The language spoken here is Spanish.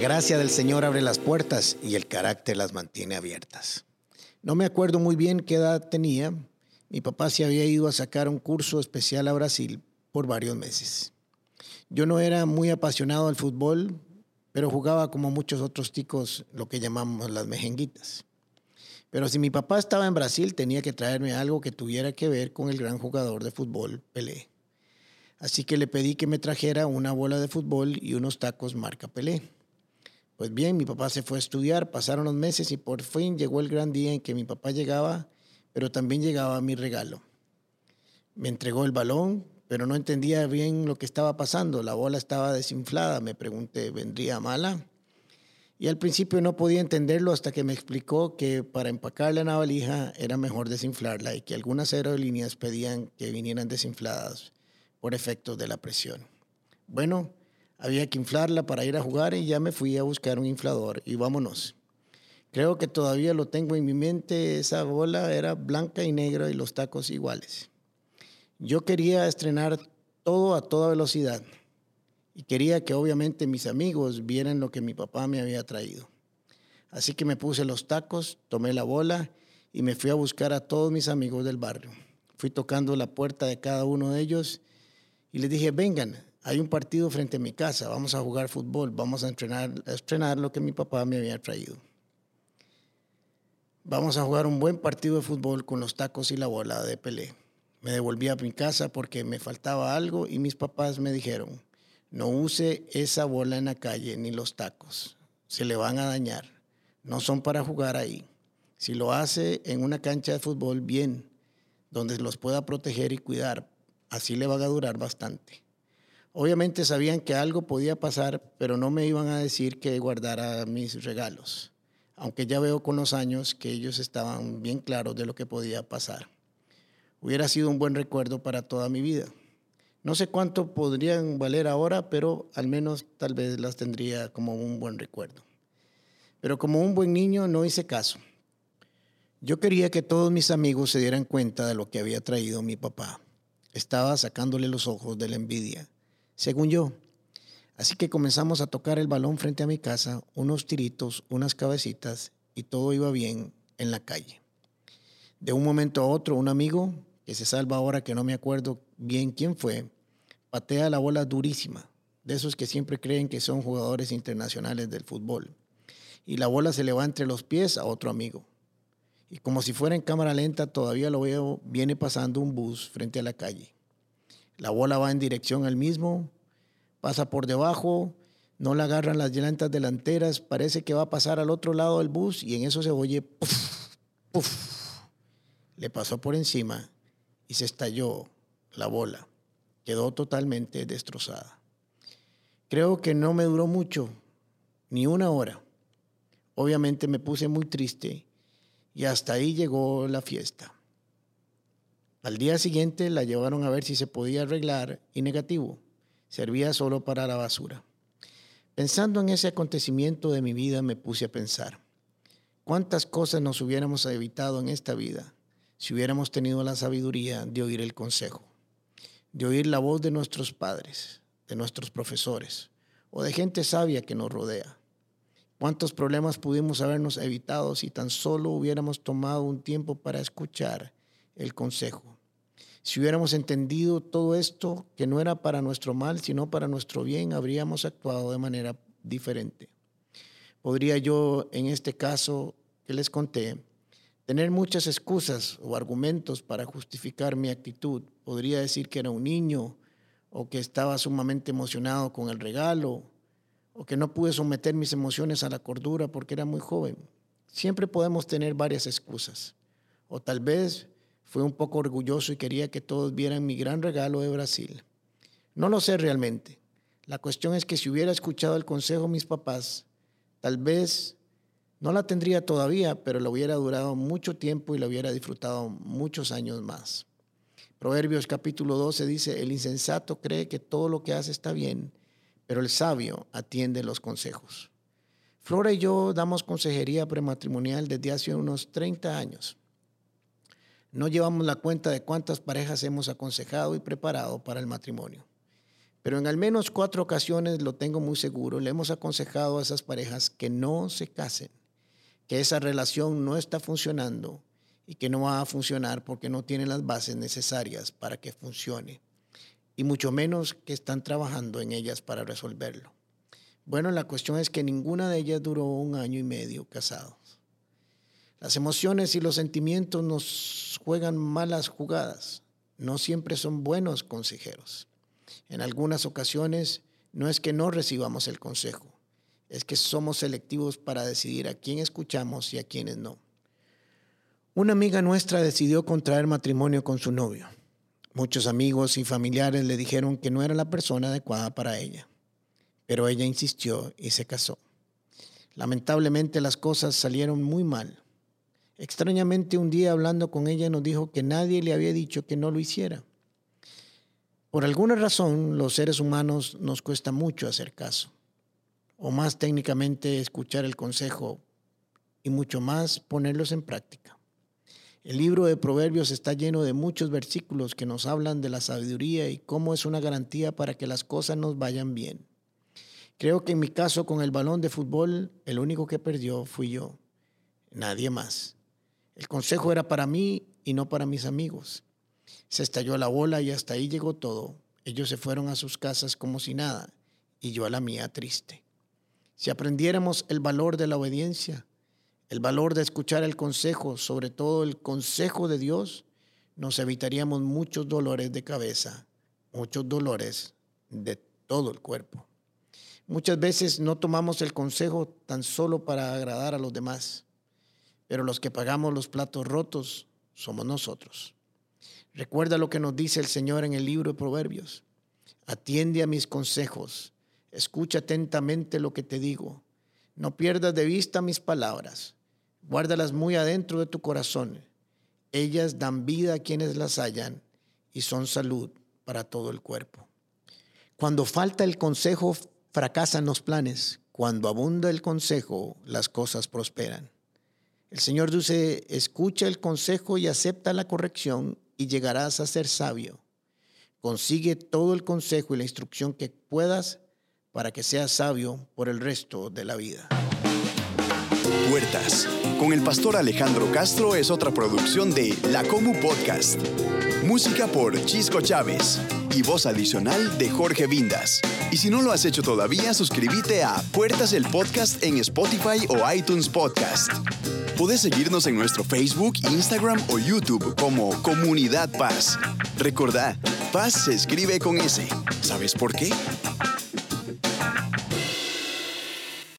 Gracia del Señor abre las puertas y el carácter las mantiene abiertas. No me acuerdo muy bien qué edad tenía. Mi papá se había ido a sacar un curso especial a Brasil por varios meses. Yo no era muy apasionado al fútbol, pero jugaba como muchos otros ticos lo que llamamos las mejenguitas. Pero si mi papá estaba en Brasil, tenía que traerme algo que tuviera que ver con el gran jugador de fútbol, Pelé. Así que le pedí que me trajera una bola de fútbol y unos tacos marca Pelé. Pues bien, mi papá se fue a estudiar, pasaron los meses y por fin llegó el gran día en que mi papá llegaba, pero también llegaba mi regalo. Me entregó el balón, pero no entendía bien lo que estaba pasando. La bola estaba desinflada. Me pregunté, ¿vendría mala? Y al principio no podía entenderlo hasta que me explicó que para empacarla en la valija era mejor desinflarla y que algunas aerolíneas pedían que vinieran desinfladas por efectos de la presión. Bueno, había que inflarla para ir a jugar y ya me fui a buscar un inflador y vámonos. Creo que todavía lo tengo en mi mente, esa bola era blanca y negra y los tacos iguales. Yo quería estrenar todo a toda velocidad y quería que obviamente mis amigos vieran lo que mi papá me había traído. Así que me puse los tacos, tomé la bola y me fui a buscar a todos mis amigos del barrio. Fui tocando la puerta de cada uno de ellos y les dije, vengan, hay un partido frente a mi casa, vamos a jugar fútbol, vamos a entrenar, a estrenar lo que mi papá me había traído. Vamos a jugar un buen partido de fútbol con los tacos y la bola de Pelé. Me devolví a mi casa porque me faltaba algo y mis papás me dijeron, no use esa bola en la calle ni los tacos, se le van a dañar, no son para jugar ahí. Si lo hace en una cancha de fútbol, bien, donde los pueda proteger y cuidar, así le va a durar bastante. Obviamente sabían que algo podía pasar, pero no me iban a decir que guardara mis regalos, aunque ya veo con los años que ellos estaban bien claros de lo que podía pasar. Hubiera sido un buen recuerdo para toda mi vida. No sé cuánto podrían valer ahora, pero al menos tal vez las tendría como un buen recuerdo. Pero como un buen niño no hice caso. Yo quería que todos mis amigos se dieran cuenta de lo que había traído mi papá. Estaba sacándole los ojos de la envidia según yo. Así que comenzamos a tocar el balón frente a mi casa, unos tiritos, unas cabecitas, y todo iba bien en la calle. De un momento a otro, un amigo, que se salva ahora que no me acuerdo bien quién fue, patea la bola durísima, de esos que siempre creen que son jugadores internacionales del fútbol. Y la bola se le va entre los pies a otro amigo. Y como si fuera en cámara lenta, todavía lo veo, viene pasando un bus frente a la calle. La bola va en dirección al mismo, pasa por debajo, no la agarran las llantas delanteras, parece que va a pasar al otro lado del bus y en eso se oye puff, puff. Le pasó por encima y se estalló la bola. Quedó totalmente destrozada. Creo que no me duró mucho, ni una hora. Obviamente me puse muy triste y hasta ahí llegó la fiesta. Al día siguiente la llevaron a ver si se podía arreglar y negativo, servía solo para la basura. Pensando en ese acontecimiento de mi vida me puse a pensar, ¿cuántas cosas nos hubiéramos evitado en esta vida si hubiéramos tenido la sabiduría de oír el consejo, de oír la voz de nuestros padres, de nuestros profesores o de gente sabia que nos rodea? ¿Cuántos problemas pudimos habernos evitado si tan solo hubiéramos tomado un tiempo para escuchar el consejo. Si hubiéramos entendido todo esto, que no era para nuestro mal, sino para nuestro bien, habríamos actuado de manera diferente. Podría yo, en este caso que les conté, tener muchas excusas o argumentos para justificar mi actitud. Podría decir que era un niño o que estaba sumamente emocionado con el regalo o que no pude someter mis emociones a la cordura porque era muy joven. Siempre podemos tener varias excusas. O tal vez fue un poco orgulloso y quería que todos vieran mi gran regalo de Brasil. No lo sé realmente. La cuestión es que si hubiera escuchado el consejo de mis papás, tal vez no la tendría todavía, pero la hubiera durado mucho tiempo y la hubiera disfrutado muchos años más. Proverbios capítulo 12 dice, el insensato cree que todo lo que hace está bien, pero el sabio atiende los consejos. Flora y yo damos consejería prematrimonial desde hace unos 30 años. No llevamos la cuenta de cuántas parejas hemos aconsejado y preparado para el matrimonio. Pero en al menos cuatro ocasiones, lo tengo muy seguro, le hemos aconsejado a esas parejas que no se casen, que esa relación no está funcionando y que no va a funcionar porque no tiene las bases necesarias para que funcione, y mucho menos que están trabajando en ellas para resolverlo. Bueno, la cuestión es que ninguna de ellas duró un año y medio casados. Las emociones y los sentimientos nos juegan malas jugadas, no siempre son buenos consejeros. En algunas ocasiones no es que no recibamos el consejo, es que somos selectivos para decidir a quién escuchamos y a quiénes no. Una amiga nuestra decidió contraer matrimonio con su novio. Muchos amigos y familiares le dijeron que no era la persona adecuada para ella, pero ella insistió y se casó. Lamentablemente las cosas salieron muy mal. Extrañamente un día hablando con ella nos dijo que nadie le había dicho que no lo hiciera. Por alguna razón, los seres humanos nos cuesta mucho hacer caso, o más técnicamente escuchar el consejo y mucho más ponerlos en práctica. El libro de Proverbios está lleno de muchos versículos que nos hablan de la sabiduría y cómo es una garantía para que las cosas nos vayan bien. Creo que en mi caso con el balón de fútbol, el único que perdió fui yo, nadie más. El consejo era para mí y no para mis amigos. Se estalló la bola y hasta ahí llegó todo. Ellos se fueron a sus casas como si nada y yo a la mía triste. Si aprendiéramos el valor de la obediencia, el valor de escuchar el consejo, sobre todo el consejo de Dios, nos evitaríamos muchos dolores de cabeza, muchos dolores de todo el cuerpo. Muchas veces no tomamos el consejo tan solo para agradar a los demás, pero los que pagamos los platos rotos somos nosotros. Recuerda lo que nos dice el Señor en el libro de Proverbios. Atiende a mis consejos, escucha atentamente lo que te digo. No pierdas de vista mis palabras, guárdalas muy adentro de tu corazón. Ellas dan vida a quienes las hallan y son salud para todo el cuerpo. Cuando falta el consejo, fracasan los planes. Cuando abunda el consejo, las cosas prosperan. El Señor dice, escucha el consejo y acepta la corrección y llegarás a ser sabio. Consigue todo el consejo y la instrucción que puedas para que seas sabio por el resto de la vida. Puertas con el pastor Alejandro Castro es otra producción de La Comu Podcast. Música por Chisco Chávez y voz adicional de Jorge Vindas. Y si no lo has hecho todavía, suscríbete a Puertas el Podcast en Spotify o iTunes Podcast. Puedes seguirnos en nuestro Facebook, Instagram o YouTube como Comunidad Paz. Recordá, Paz se escribe con S. ¿Sabes por qué?